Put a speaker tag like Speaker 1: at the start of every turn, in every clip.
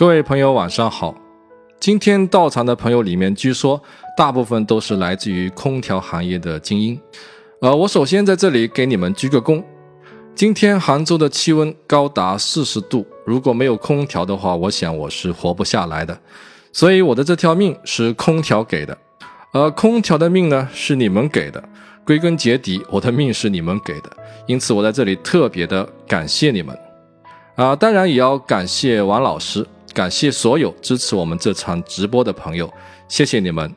Speaker 1: 各位朋友，晚上好。今天到场的朋友里面，据说大部分都是来自于空调行业的精英。呃，我首先在这里给你们鞠个躬。今天杭州的气温高达四十度，如果没有空调的话，我想我是活不下来的。所以我的这条命是空调给的，而空调的命呢是你们给的。归根结底，我的命是你们给的，因此我在这里特别的感谢你们。啊，当然也要感谢王老师，感谢所有支持我们这场直播的朋友，谢谢你们。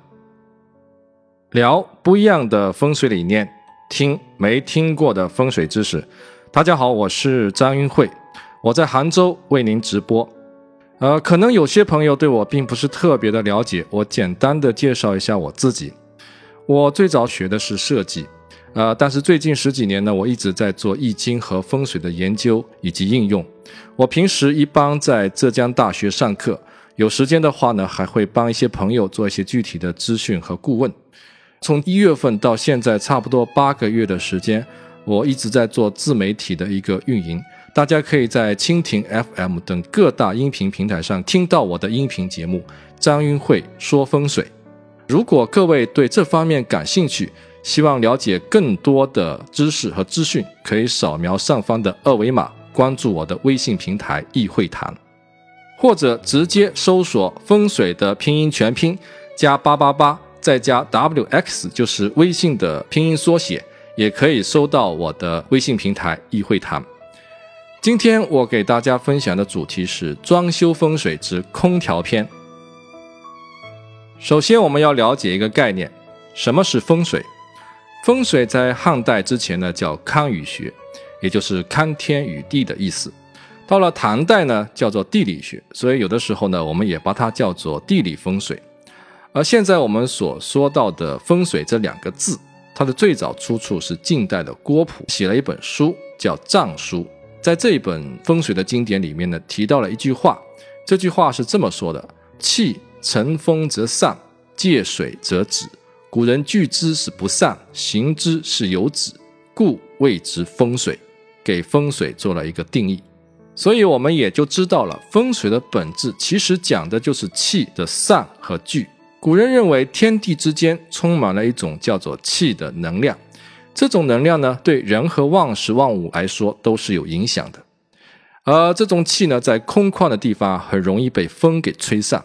Speaker 1: 聊不一样的风水理念，听没听过的风水知识。大家好，我是张云慧，我在杭州为您直播。呃，可能有些朋友对我并不是特别的了解，我简单的介绍一下我自己。我最早学的是设计，呃，但是最近十几年呢，我一直在做易经和风水的研究以及应用。我平时一般在浙江大学上课，有时间的话呢，还会帮一些朋友做一些具体的咨询和顾问。从一月份到现在，差不多八个月的时间，我一直在做自媒体的一个运营。大家可以在蜻蜓 FM 等各大音频平台上听到我的音频节目《张云慧说风水》。如果各位对这方面感兴趣，希望了解更多的知识和资讯，可以扫描上方的二维码，关注我的微信平台“易会谈”，或者直接搜索“风水”的拼音全拼加八八八，再加 wx，就是微信的拼音缩写，也可以搜到我的微信平台“易会谈”。今天我给大家分享的主题是装修风水之空调篇。首先，我们要了解一个概念，什么是风水？风水在汉代之前呢叫堪舆学，也就是堪天与地的意思。到了唐代呢，叫做地理学，所以有的时候呢，我们也把它叫做地理风水。而现在我们所说到的风水这两个字，它的最早出处是晋代的郭璞写了一本书叫《藏书》，在这一本风水的经典里面呢，提到了一句话，这句话是这么说的：气。乘风则散，借水则止。古人聚之是不散，行之是有止，故谓之风水。给风水做了一个定义，所以我们也就知道了风水的本质其实讲的就是气的散和聚。古人认为天地之间充满了一种叫做气的能量，这种能量呢，对人和万事万物来说都是有影响的。而这种气呢，在空旷的地方很容易被风给吹散。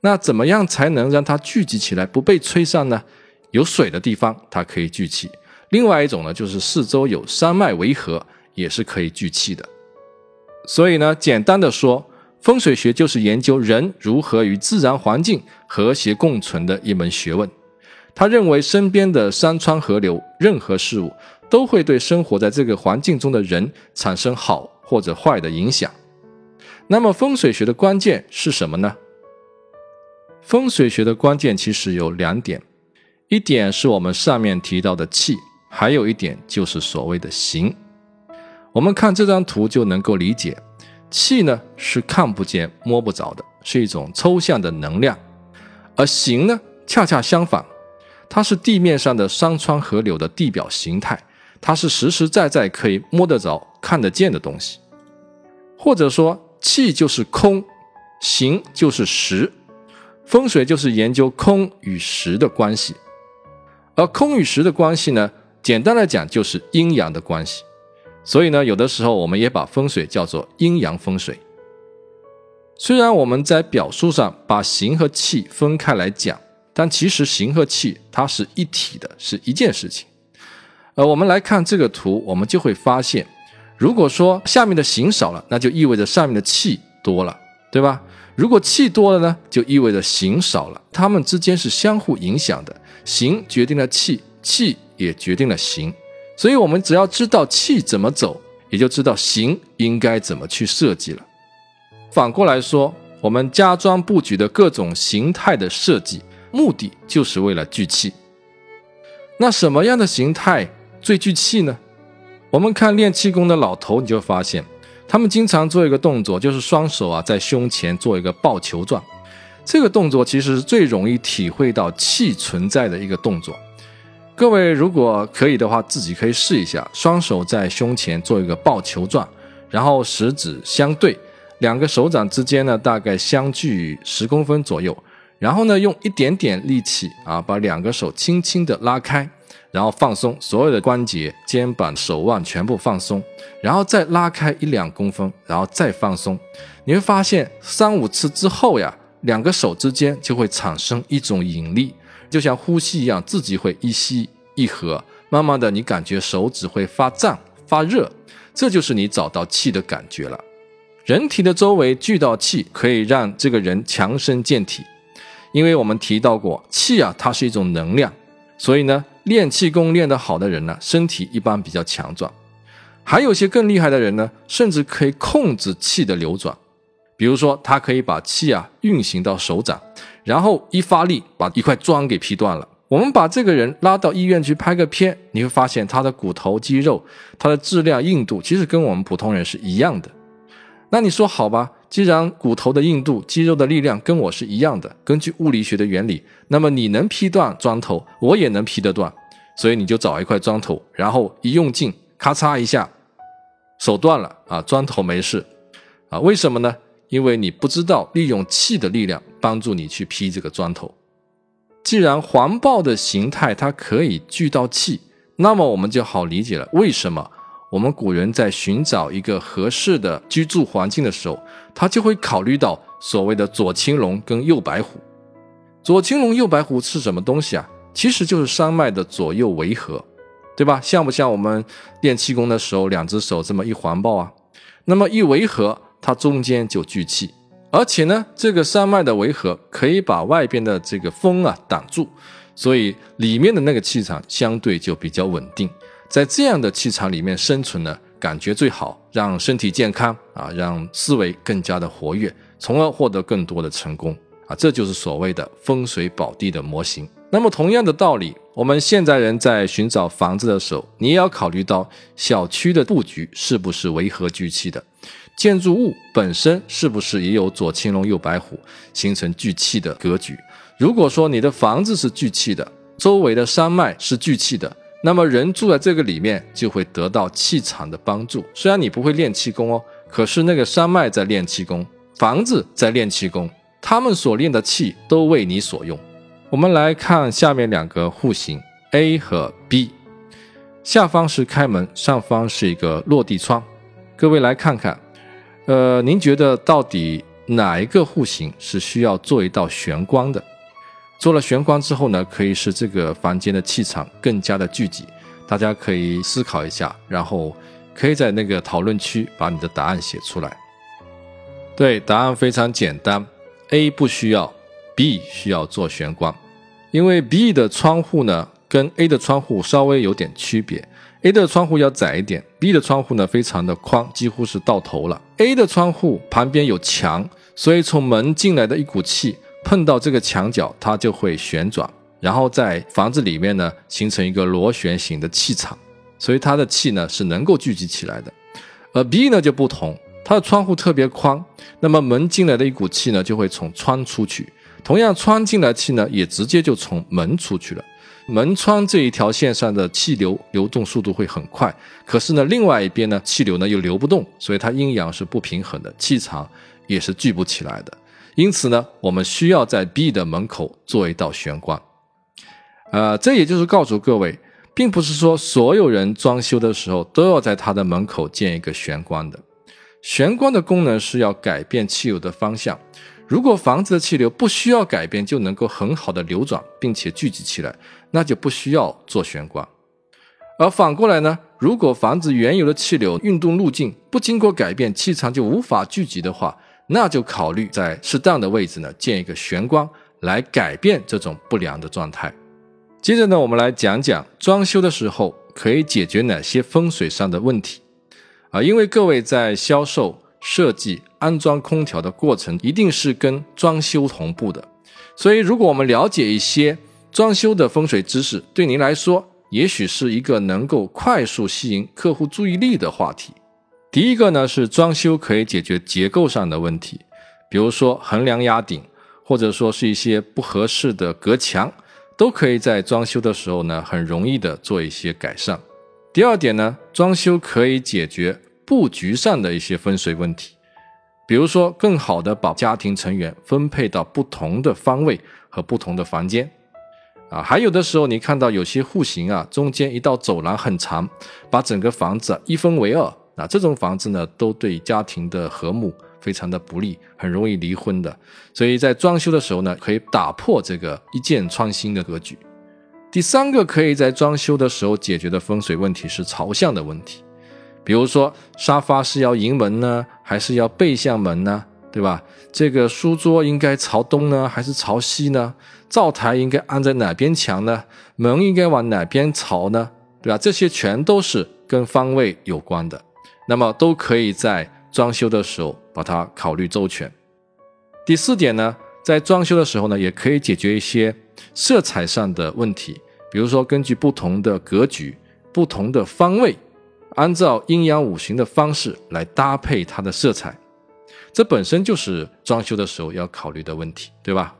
Speaker 1: 那怎么样才能让它聚集起来不被吹散呢？有水的地方它可以聚气，另外一种呢就是四周有山脉围合，也是可以聚气的。所以呢，简单的说，风水学就是研究人如何与自然环境和谐共存的一门学问。他认为身边的山川河流，任何事物都会对生活在这个环境中的人产生好或者坏的影响。那么风水学的关键是什么呢？风水学的关键其实有两点，一点是我们上面提到的气，还有一点就是所谓的形。我们看这张图就能够理解，气呢是看不见摸不着的，是一种抽象的能量，而形呢恰恰相反，它是地面上的山川河流的地表形态，它是实实在在可以摸得着、看得见的东西。或者说，气就是空，形就是实。风水就是研究空与实的关系，而空与实的关系呢，简单来讲就是阴阳的关系。所以呢，有的时候我们也把风水叫做阴阳风水。虽然我们在表述上把形和气分开来讲，但其实形和气它是一体的，是一件事情。呃，我们来看这个图，我们就会发现，如果说下面的形少了，那就意味着上面的气多了，对吧？如果气多了呢，就意味着形少了，它们之间是相互影响的，形决定了气，气也决定了形，所以我们只要知道气怎么走，也就知道形应该怎么去设计了。反过来说，我们家装布局的各种形态的设计，目的就是为了聚气。那什么样的形态最聚气呢？我们看练气功的老头，你就发现。他们经常做一个动作，就是双手啊在胸前做一个抱球状。这个动作其实是最容易体会到气存在的一个动作。各位如果可以的话，自己可以试一下，双手在胸前做一个抱球状，然后食指相对，两个手掌之间呢大概相距十公分左右，然后呢用一点点力气啊把两个手轻轻的拉开，然后放松所有的关节、肩膀、手腕全部放松，然后再拉开一两公分，然后再放松。你会发现三五次之后呀，两个手之间就会产生一种引力，就像呼吸一样，自己会一吸一合。慢慢的，你感觉手指会发胀、发热，这就是你找到气的感觉了。人体的周围聚到气，可以让这个人强身健体。因为我们提到过，气啊，它是一种能量，所以呢，练气功练得好的人呢，身体一般比较强壮。还有些更厉害的人呢，甚至可以控制气的流转。比如说，他可以把气啊运行到手掌，然后一发力把一块砖给劈断了。我们把这个人拉到医院去拍个片，你会发现他的骨头、肌肉、他的质量、硬度，其实跟我们普通人是一样的。那你说好吧？既然骨头的硬度、肌肉的力量跟我是一样的，根据物理学的原理，那么你能劈断砖头，我也能劈得断。所以你就找一块砖头，然后一用劲，咔嚓一下，手断了啊，砖头没事啊？为什么呢？因为你不知道利用气的力量帮助你去劈这个砖头。既然环抱的形态它可以聚到气，那么我们就好理解了为什么我们古人在寻找一个合适的居住环境的时候，他就会考虑到所谓的左青龙跟右白虎。左青龙右白虎是什么东西啊？其实就是山脉的左右围合，对吧？像不像我们练气功的时候，两只手这么一环抱啊？那么一围合，它中间就聚气。而且呢，这个山脉的围合可以把外边的这个风啊挡住，所以里面的那个气场相对就比较稳定。在这样的气场里面生存呢，感觉最好，让身体健康啊，让思维更加的活跃，从而获得更多的成功啊，这就是所谓的风水宝地的模型。那么同样的道理，我们现在人在寻找房子的时候，你也要考虑到小区的布局是不是围合聚气的。建筑物本身是不是也有左青龙右白虎，形成聚气的格局？如果说你的房子是聚气的，周围的山脉是聚气的，那么人住在这个里面就会得到气场的帮助。虽然你不会练气功哦，可是那个山脉在练气功，房子在练气功，他们所练的气都为你所用。我们来看下面两个户型 A 和 B，下方是开门，上方是一个落地窗。各位来看看。呃，您觉得到底哪一个户型是需要做一道玄关的？做了玄关之后呢，可以使这个房间的气场更加的聚集。大家可以思考一下，然后可以在那个讨论区把你的答案写出来。对，答案非常简单，A 不需要，B 需要做玄关，因为 B 的窗户呢跟 A 的窗户稍微有点区别。A 的窗户要窄一点，B 的窗户呢非常的宽，几乎是到头了。A 的窗户旁边有墙，所以从门进来的一股气碰到这个墙角，它就会旋转，然后在房子里面呢形成一个螺旋形的气场，所以它的气呢是能够聚集起来的。而 B 呢就不同，它的窗户特别宽，那么门进来的一股气呢就会从窗出去，同样窗进来气呢也直接就从门出去了。门窗这一条线上的气流流动速度会很快，可是呢，另外一边呢，气流呢又流不动，所以它阴阳是不平衡的，气场也是聚不起来的。因此呢，我们需要在 B 的门口做一道玄关。呃，这也就是告诉各位，并不是说所有人装修的时候都要在他的门口建一个玄关的。玄关的功能是要改变气流的方向。如果房子的气流不需要改变就能够很好的流转并且聚集起来，那就不需要做玄关。而反过来呢，如果房子原有的气流运动路径不经过改变，气场就无法聚集的话，那就考虑在适当的位置呢建一个玄关来改变这种不良的状态。接着呢，我们来讲讲装修的时候可以解决哪些风水上的问题啊？因为各位在销售。设计安装空调的过程一定是跟装修同步的，所以如果我们了解一些装修的风水知识，对您来说也许是一个能够快速吸引客户注意力的话题。第一个呢是装修可以解决结构上的问题，比如说横梁压顶，或者说是一些不合适的隔墙，都可以在装修的时候呢很容易的做一些改善。第二点呢，装修可以解决。布局上的一些风水问题，比如说更好的把家庭成员分配到不同的方位和不同的房间。啊，还有的时候你看到有些户型啊，中间一道走廊很长，把整个房子一分为二。那这种房子呢，都对家庭的和睦非常的不利，很容易离婚的。所以在装修的时候呢，可以打破这个一箭穿心的格局。第三个可以在装修的时候解决的风水问题是朝向的问题，比如说沙发是要迎门呢，还是要背向门呢？对吧？这个书桌应该朝东呢，还是朝西呢？灶台应该安在哪边墙呢？门应该往哪边朝呢？对吧？这些全都是跟方位有关的。那么都可以在装修的时候把它考虑周全。第四点呢，在装修的时候呢，也可以解决一些色彩上的问题，比如说根据不同的格局、不同的方位，按照阴阳五行的方式来搭配它的色彩，这本身就是装修的时候要考虑的问题，对吧？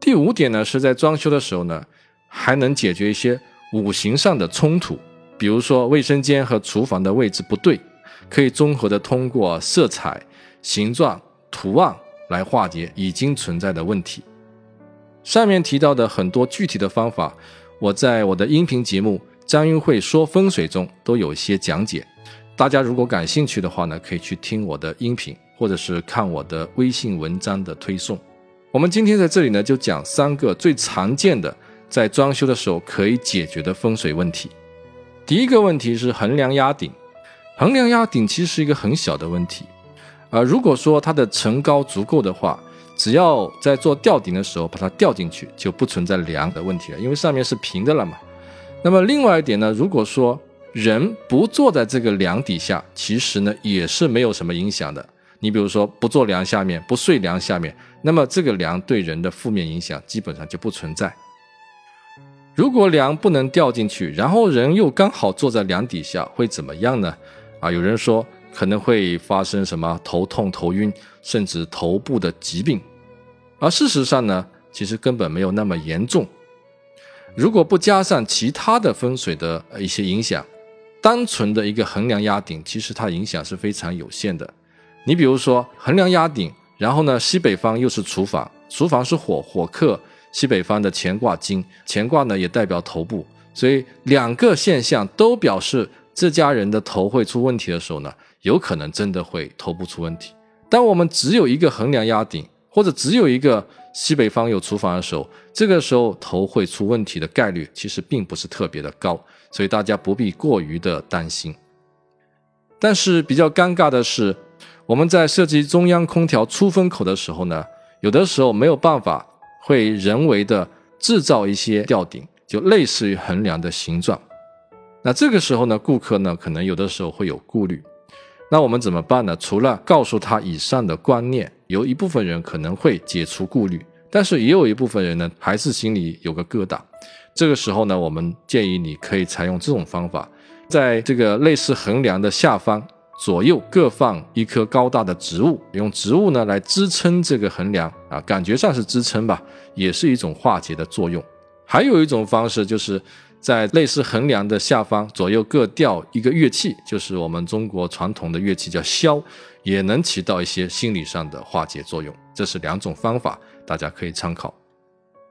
Speaker 1: 第五点呢，是在装修的时候呢，还能解决一些五行上的冲突，比如说卫生间和厨房的位置不对。可以综合的通过色彩、形状、图案来化解已经存在的问题。上面提到的很多具体的方法，我在我的音频节目《张云慧说风水》中都有一些讲解。大家如果感兴趣的话呢，可以去听我的音频，或者是看我的微信文章的推送。我们今天在这里呢，就讲三个最常见的在装修的时候可以解决的风水问题。第一个问题是横梁压顶。横梁压顶其实是一个很小的问题，啊，如果说它的层高足够的话，只要在做吊顶的时候把它吊进去，就不存在梁的问题了，因为上面是平的了嘛。那么另外一点呢，如果说人不坐在这个梁底下，其实呢也是没有什么影响的。你比如说不坐梁下面，不睡梁下面，那么这个梁对人的负面影响基本上就不存在。如果梁不能掉进去，然后人又刚好坐在梁底下，会怎么样呢？啊，有人说可能会发生什么头痛、头晕，甚至头部的疾病，而事实上呢，其实根本没有那么严重。如果不加上其他的风水的一些影响，单纯的一个横梁压顶，其实它影响是非常有限的。你比如说横梁压顶，然后呢，西北方又是厨房，厨房是火，火克西北方的乾卦金，乾卦呢也代表头部，所以两个现象都表示。这家人的头会出问题的时候呢，有可能真的会头部出问题。当我们只有一个横梁压顶，或者只有一个西北方有厨房的时候，这个时候头会出问题的概率其实并不是特别的高，所以大家不必过于的担心。但是比较尴尬的是，我们在设计中央空调出风口的时候呢，有的时候没有办法会人为的制造一些吊顶，就类似于横梁的形状。那这个时候呢，顾客呢可能有的时候会有顾虑，那我们怎么办呢？除了告诉他以上的观念，有一部分人可能会解除顾虑，但是也有一部分人呢还是心里有个疙瘩。这个时候呢，我们建议你可以采用这种方法，在这个类似横梁的下方左右各放一棵高大的植物，用植物呢来支撑这个横梁啊，感觉上是支撑吧，也是一种化解的作用。还有一种方式就是。在类似横梁的下方左右各吊一个乐器，就是我们中国传统的乐器叫箫，也能起到一些心理上的化解作用。这是两种方法，大家可以参考。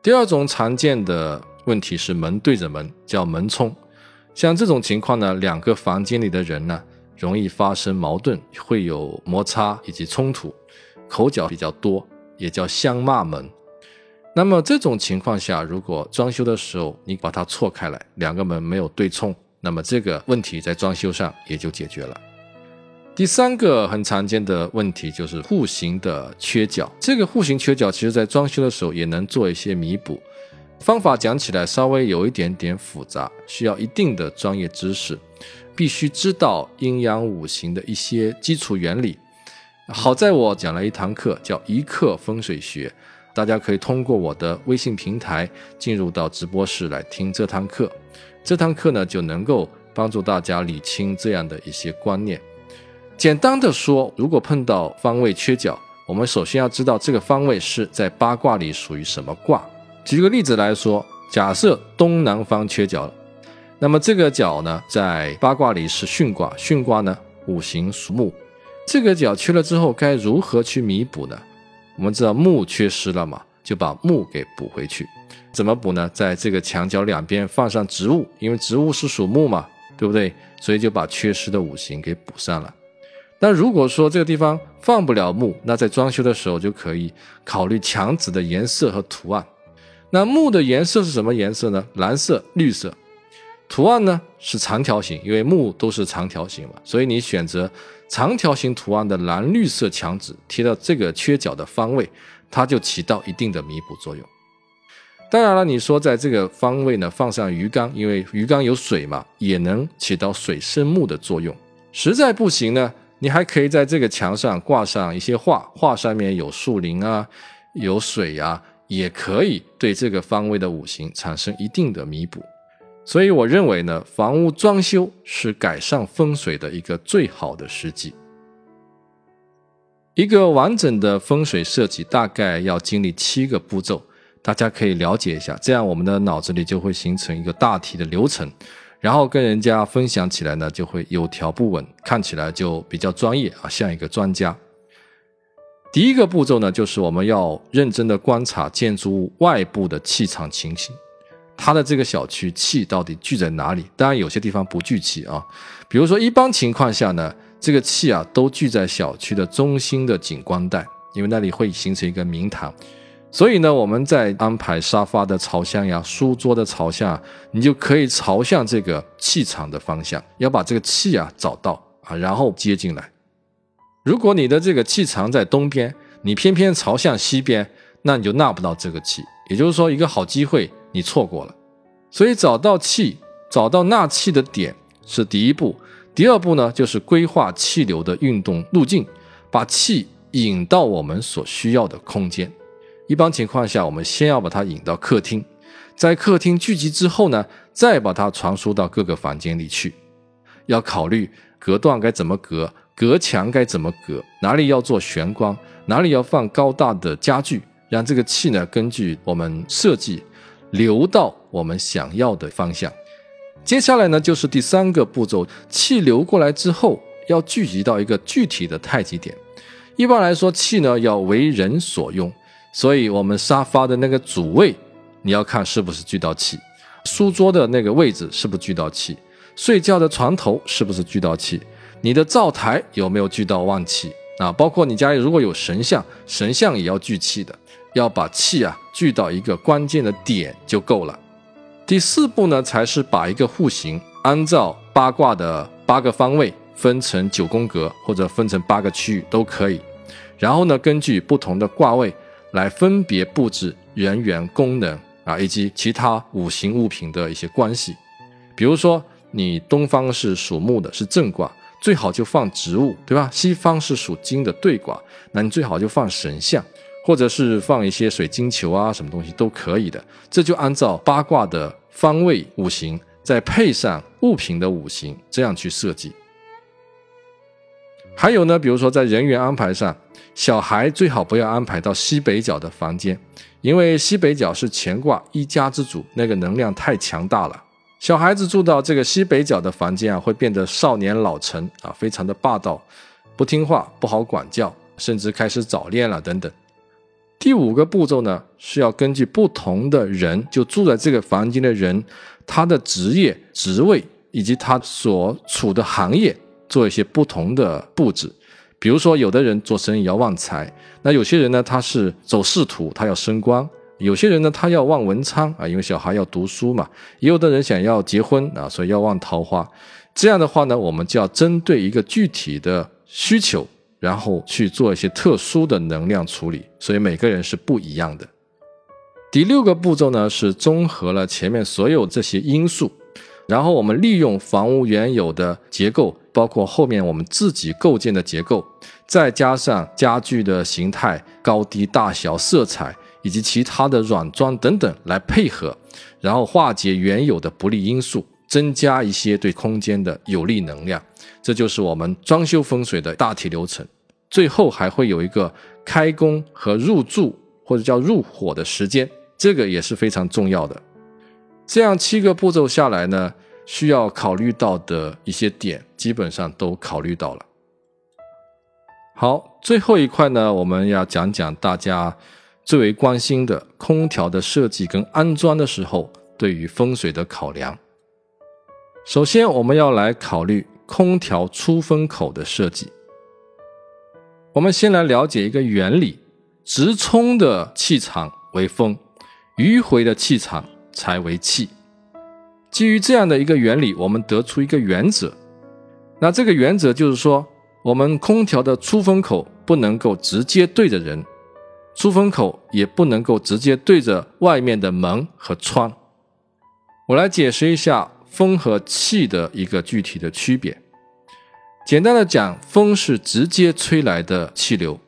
Speaker 1: 第二种常见的问题是门对着门，叫门冲。像这种情况呢，两个房间里的人呢，容易发生矛盾，会有摩擦以及冲突，口角比较多，也叫相骂门。那么这种情况下，如果装修的时候你把它错开来，两个门没有对冲，那么这个问题在装修上也就解决了。第三个很常见的问题就是户型的缺角，这个户型缺角，其实在装修的时候也能做一些弥补。方法讲起来稍微有一点点复杂，需要一定的专业知识，必须知道阴阳五行的一些基础原理。好在我讲了一堂课，叫一课风水学。大家可以通过我的微信平台进入到直播室来听这堂课。这堂课呢，就能够帮助大家理清这样的一些观念。简单的说，如果碰到方位缺角，我们首先要知道这个方位是在八卦里属于什么卦。举个例子来说，假设东南方缺角了，那么这个角呢，在八卦里是巽卦。巽卦呢，五行属木，这个角缺了之后，该如何去弥补呢？我们知道木缺失了嘛，就把木给补回去。怎么补呢？在这个墙角两边放上植物，因为植物是属木嘛，对不对？所以就把缺失的五行给补上了。那如果说这个地方放不了木，那在装修的时候就可以考虑墙纸的颜色和图案。那木的颜色是什么颜色呢？蓝色、绿色。图案呢是长条形，因为木都是长条形嘛，所以你选择长条形图案的蓝绿色墙纸贴到这个缺角的方位，它就起到一定的弥补作用。当然了，你说在这个方位呢放上鱼缸，因为鱼缸有水嘛，也能起到水生木的作用。实在不行呢，你还可以在这个墙上挂上一些画，画上面有树林啊，有水呀，也可以对这个方位的五行产生一定的弥补。所以我认为呢，房屋装修是改善风水的一个最好的时机。一个完整的风水设计大概要经历七个步骤，大家可以了解一下，这样我们的脑子里就会形成一个大体的流程，然后跟人家分享起来呢，就会有条不紊，看起来就比较专业啊，像一个专家。第一个步骤呢，就是我们要认真的观察建筑物外部的气场情形。它的这个小区气到底聚在哪里？当然有些地方不聚气啊，比如说一般情况下呢，这个气啊都聚在小区的中心的景观带，因为那里会形成一个明堂。所以呢，我们在安排沙发的朝向呀、书桌的朝向，你就可以朝向这个气场的方向，要把这个气啊找到啊，然后接进来。如果你的这个气场在东边，你偏偏朝向西边，那你就纳不到这个气。也就是说，一个好机会。你错过了，所以找到气，找到纳气的点是第一步。第二步呢，就是规划气流的运动路径，把气引到我们所需要的空间。一般情况下，我们先要把它引到客厅，在客厅聚集之后呢，再把它传输到各个房间里去。要考虑隔断该怎么隔，隔墙该怎么隔，哪里要做玄关，哪里要放高大的家具，让这个气呢，根据我们设计。流到我们想要的方向。接下来呢，就是第三个步骤，气流过来之后，要聚集到一个具体的太极点。一般来说，气呢要为人所用，所以我们沙发的那个主位，你要看是不是聚到气；书桌的那个位置是不是聚到气；睡觉的床头是不是聚到气；你的灶台有没有聚到旺气啊？包括你家里如果有神像，神像也要聚气的。要把气啊聚到一个关键的点就够了。第四步呢，才是把一个户型按照八卦的八个方位分成九宫格，或者分成八个区域都可以。然后呢，根据不同的卦位来分别布置人员、功能啊，以及其他五行物品的一些关系。比如说，你东方是属木的，是正卦，最好就放植物，对吧？西方是属金的对卦，那你最好就放神像。或者是放一些水晶球啊，什么东西都可以的。这就按照八卦的方位五行，再配上物品的五行，这样去设计。还有呢，比如说在人员安排上，小孩最好不要安排到西北角的房间，因为西北角是乾卦一家之主，那个能量太强大了。小孩子住到这个西北角的房间啊，会变得少年老成啊，非常的霸道，不听话，不好管教，甚至开始早恋了等等。第五个步骤呢，是要根据不同的人，就住在这个房间的人，他的职业、职位以及他所处的行业，做一些不同的布置。比如说，有的人做生意要旺财，那有些人呢，他是走仕途，他要升官；有些人呢，他要旺文昌啊，因为小孩要读书嘛；也有的人想要结婚啊，所以要旺桃花。这样的话呢，我们就要针对一个具体的需求。然后去做一些特殊的能量处理，所以每个人是不一样的。第六个步骤呢，是综合了前面所有这些因素，然后我们利用房屋原有的结构，包括后面我们自己构建的结构，再加上家具的形态、高低、大小、色彩以及其他的软装等等来配合，然后化解原有的不利因素。增加一些对空间的有利能量，这就是我们装修风水的大体流程。最后还会有一个开工和入住或者叫入伙的时间，这个也是非常重要的。这样七个步骤下来呢，需要考虑到的一些点基本上都考虑到了。好，最后一块呢，我们要讲讲大家最为关心的空调的设计跟安装的时候对于风水的考量。首先，我们要来考虑空调出风口的设计。我们先来了解一个原理：直冲的气场为风，迂回的气场才为气。基于这样的一个原理，我们得出一个原则。那这个原则就是说，我们空调的出风口不能够直接对着人，出风口也不能够直接对着外面的门和窗。我来解释一下风和气的一个具体的区别。简单的讲，风是直接吹来的气流，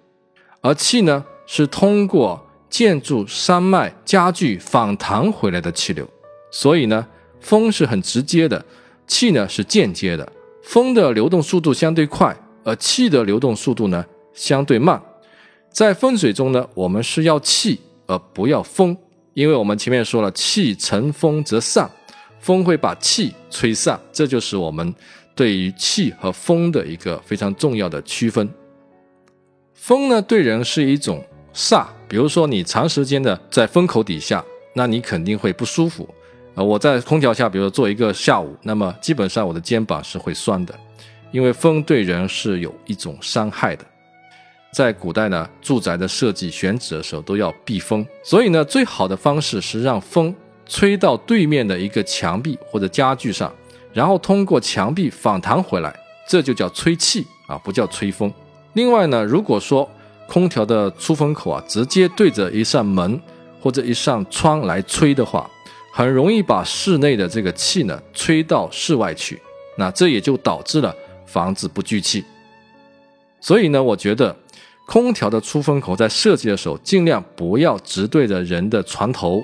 Speaker 1: 而气呢是通过建筑、山脉、家具反弹回来的气流。所以呢。风是很直接的，气呢是间接的。风的流动速度相对快，而气的流动速度呢相对慢。在风水中呢，我们是要气而不要风，因为我们前面说了，气乘风则散，风会把气吹散，这就是我们对于气和风的一个非常重要的区分。风呢对人是一种煞，比如说你长时间的在风口底下，那你肯定会不舒服。呃，我在空调下，比如说坐一个下午，那么基本上我的肩膀是会酸的，因为风对人是有一种伤害的。在古代呢，住宅的设计选址的时候都要避风，所以呢，最好的方式是让风吹到对面的一个墙壁或者家具上，然后通过墙壁反弹回来，这就叫吹气啊，不叫吹风。另外呢，如果说空调的出风口啊，直接对着一扇门或者一扇窗来吹的话，很容易把室内的这个气呢吹到室外去，那这也就导致了房子不聚气。所以呢，我觉得空调的出风口在设计的时候，尽量不要直对着人的床头，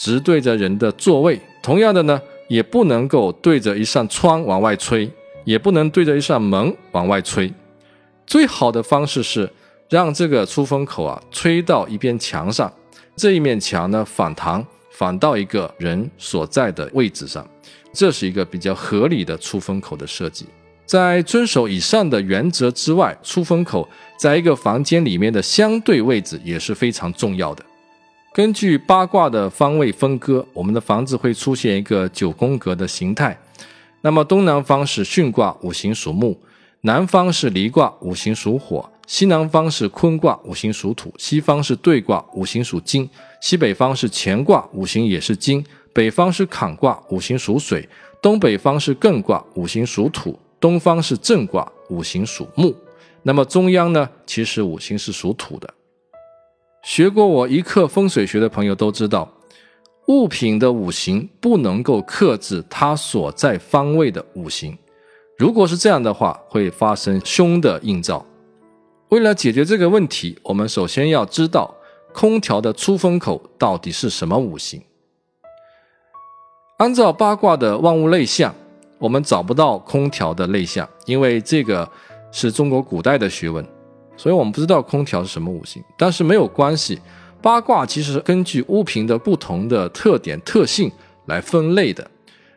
Speaker 1: 直对着人的座位。同样的呢，也不能够对着一扇窗往外吹，也不能对着一扇门往外吹。最好的方式是让这个出风口啊吹到一边墙上，这一面墙呢反弹。反到一个人所在的位置上，这是一个比较合理的出风口的设计。在遵守以上的原则之外，出风口在一个房间里面的相对位置也是非常重要的。根据八卦的方位分割，我们的房子会出现一个九宫格的形态。那么东南方是巽卦，五行属木；南方是离卦，五行属火；西南方是坤卦，五行属土；西方是兑卦，五行属金。西北方是乾卦，五行也是金；北方是坎卦，五行属水；东北方是艮卦，五行属土；东方是震卦，五行属木。那么中央呢？其实五行是属土的。学过我一课风水学的朋友都知道，物品的五行不能够克制它所在方位的五行。如果是这样的话，会发生凶的映照。为了解决这个问题，我们首先要知道。空调的出风口到底是什么五行？按照八卦的万物类象，我们找不到空调的类象，因为这个是中国古代的学问，所以我们不知道空调是什么五行。但是没有关系，八卦其实根据物品的不同的特点特性来分类的。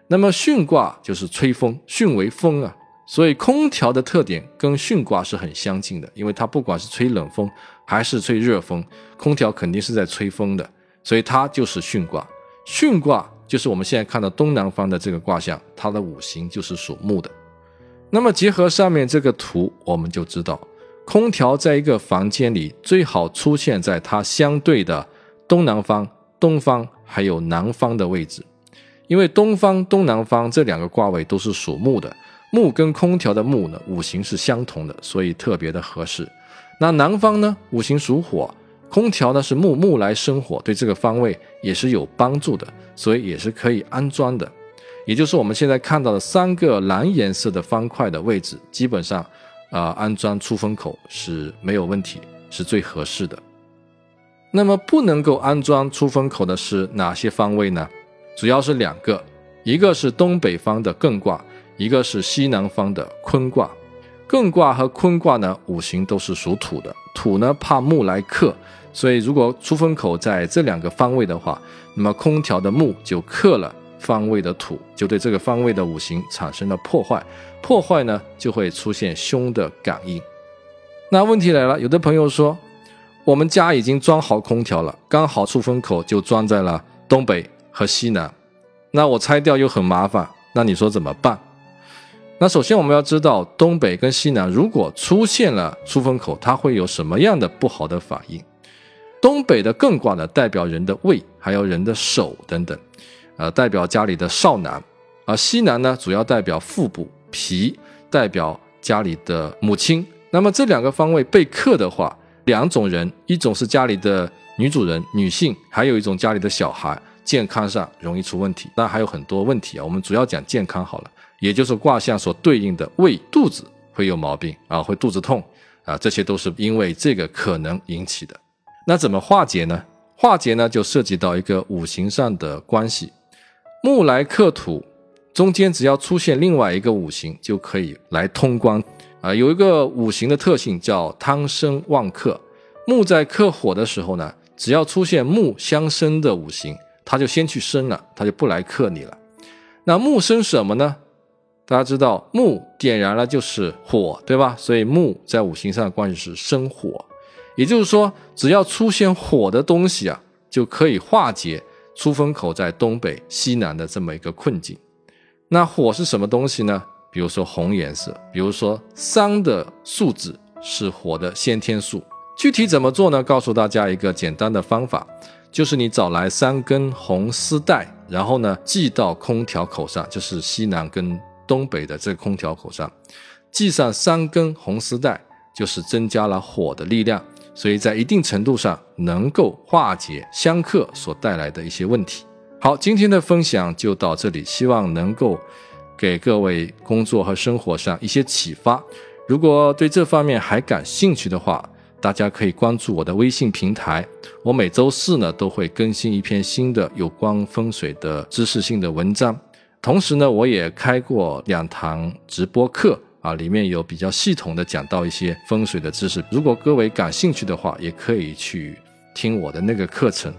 Speaker 1: 那么巽卦就是吹风，巽为风啊。所以空调的特点跟巽卦是很相近的，因为它不管是吹冷风还是吹热风，空调肯定是在吹风的，所以它就是巽卦。巽卦就是我们现在看到东南方的这个卦象，它的五行就是属木的。那么结合上面这个图，我们就知道，空调在一个房间里最好出现在它相对的东南方、东方还有南方的位置，因为东方、东南方这两个卦位都是属木的。木跟空调的木呢，五行是相同的，所以特别的合适。那南方呢，五行属火，空调呢是木，木来生火，对这个方位也是有帮助的，所以也是可以安装的。也就是我们现在看到的三个蓝颜色的方块的位置，基本上，啊，安装出风口是没有问题，是最合适的。那么不能够安装出风口的是哪些方位呢？主要是两个，一个是东北方的艮卦。一个是西南方的坤卦，艮卦和坤卦呢，五行都是属土的，土呢怕木来克，所以如果出风口在这两个方位的话，那么空调的木就克了方位的土，就对这个方位的五行产生了破坏，破坏呢就会出现凶的感应。那问题来了，有的朋友说，我们家已经装好空调了，刚好出风口就装在了东北和西南，那我拆掉又很麻烦，那你说怎么办？那首先我们要知道，东北跟西南如果出现了出风口，它会有什么样的不好的反应？东北的更广的代表人的胃，还有人的手等等，呃，代表家里的少男；而西南呢，主要代表腹部脾，代表家里的母亲。那么这两个方位被克的话，两种人，一种是家里的女主人女性，还有一种家里的小孩，健康上容易出问题。当然还有很多问题啊，我们主要讲健康好了。也就是卦象所对应的胃肚子会有毛病啊，会肚子痛啊，这些都是因为这个可能引起的。那怎么化解呢？化解呢，就涉及到一个五行上的关系。木来克土，中间只要出现另外一个五行，就可以来通关啊。有一个五行的特性叫汤生旺克。木在克火的时候呢，只要出现木相生的五行，它就先去生了，它就不来克你了。那木生什么呢？大家知道木点燃了就是火，对吧？所以木在五行上的关系是生火，也就是说，只要出现火的东西啊，就可以化解出风口在东北、西南的这么一个困境。那火是什么东西呢？比如说红颜色，比如说桑的树脂是火的先天素。具体怎么做呢？告诉大家一个简单的方法，就是你找来三根红丝带，然后呢系到空调口上，就是西南跟。东北的这个空调口上系上三根红丝带，就是增加了火的力量，所以在一定程度上能够化解相克所带来的一些问题。好，今天的分享就到这里，希望能够给各位工作和生活上一些启发。如果对这方面还感兴趣的话，大家可以关注我的微信平台，我每周四呢都会更新一篇新的有关风水的知识性的文章。同时呢，我也开过两堂直播课啊，里面有比较系统的讲到一些风水的知识。如果各位感兴趣的话，也可以去听我的那个课程。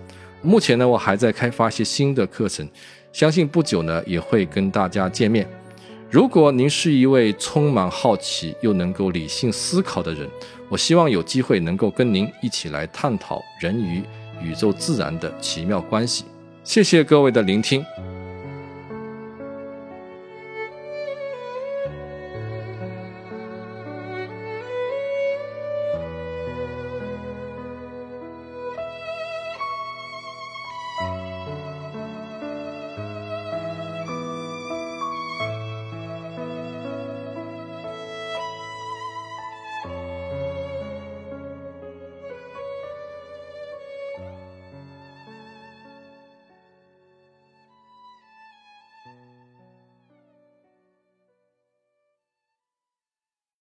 Speaker 1: 目前呢，我还在开发一些新的课程，相信不久呢也会跟大家见面。如果您是一位充满好奇又能够理性思考的人，我希望有机会能够跟您一起来探讨人与宇宙自然的奇妙关系。谢谢各位的聆听。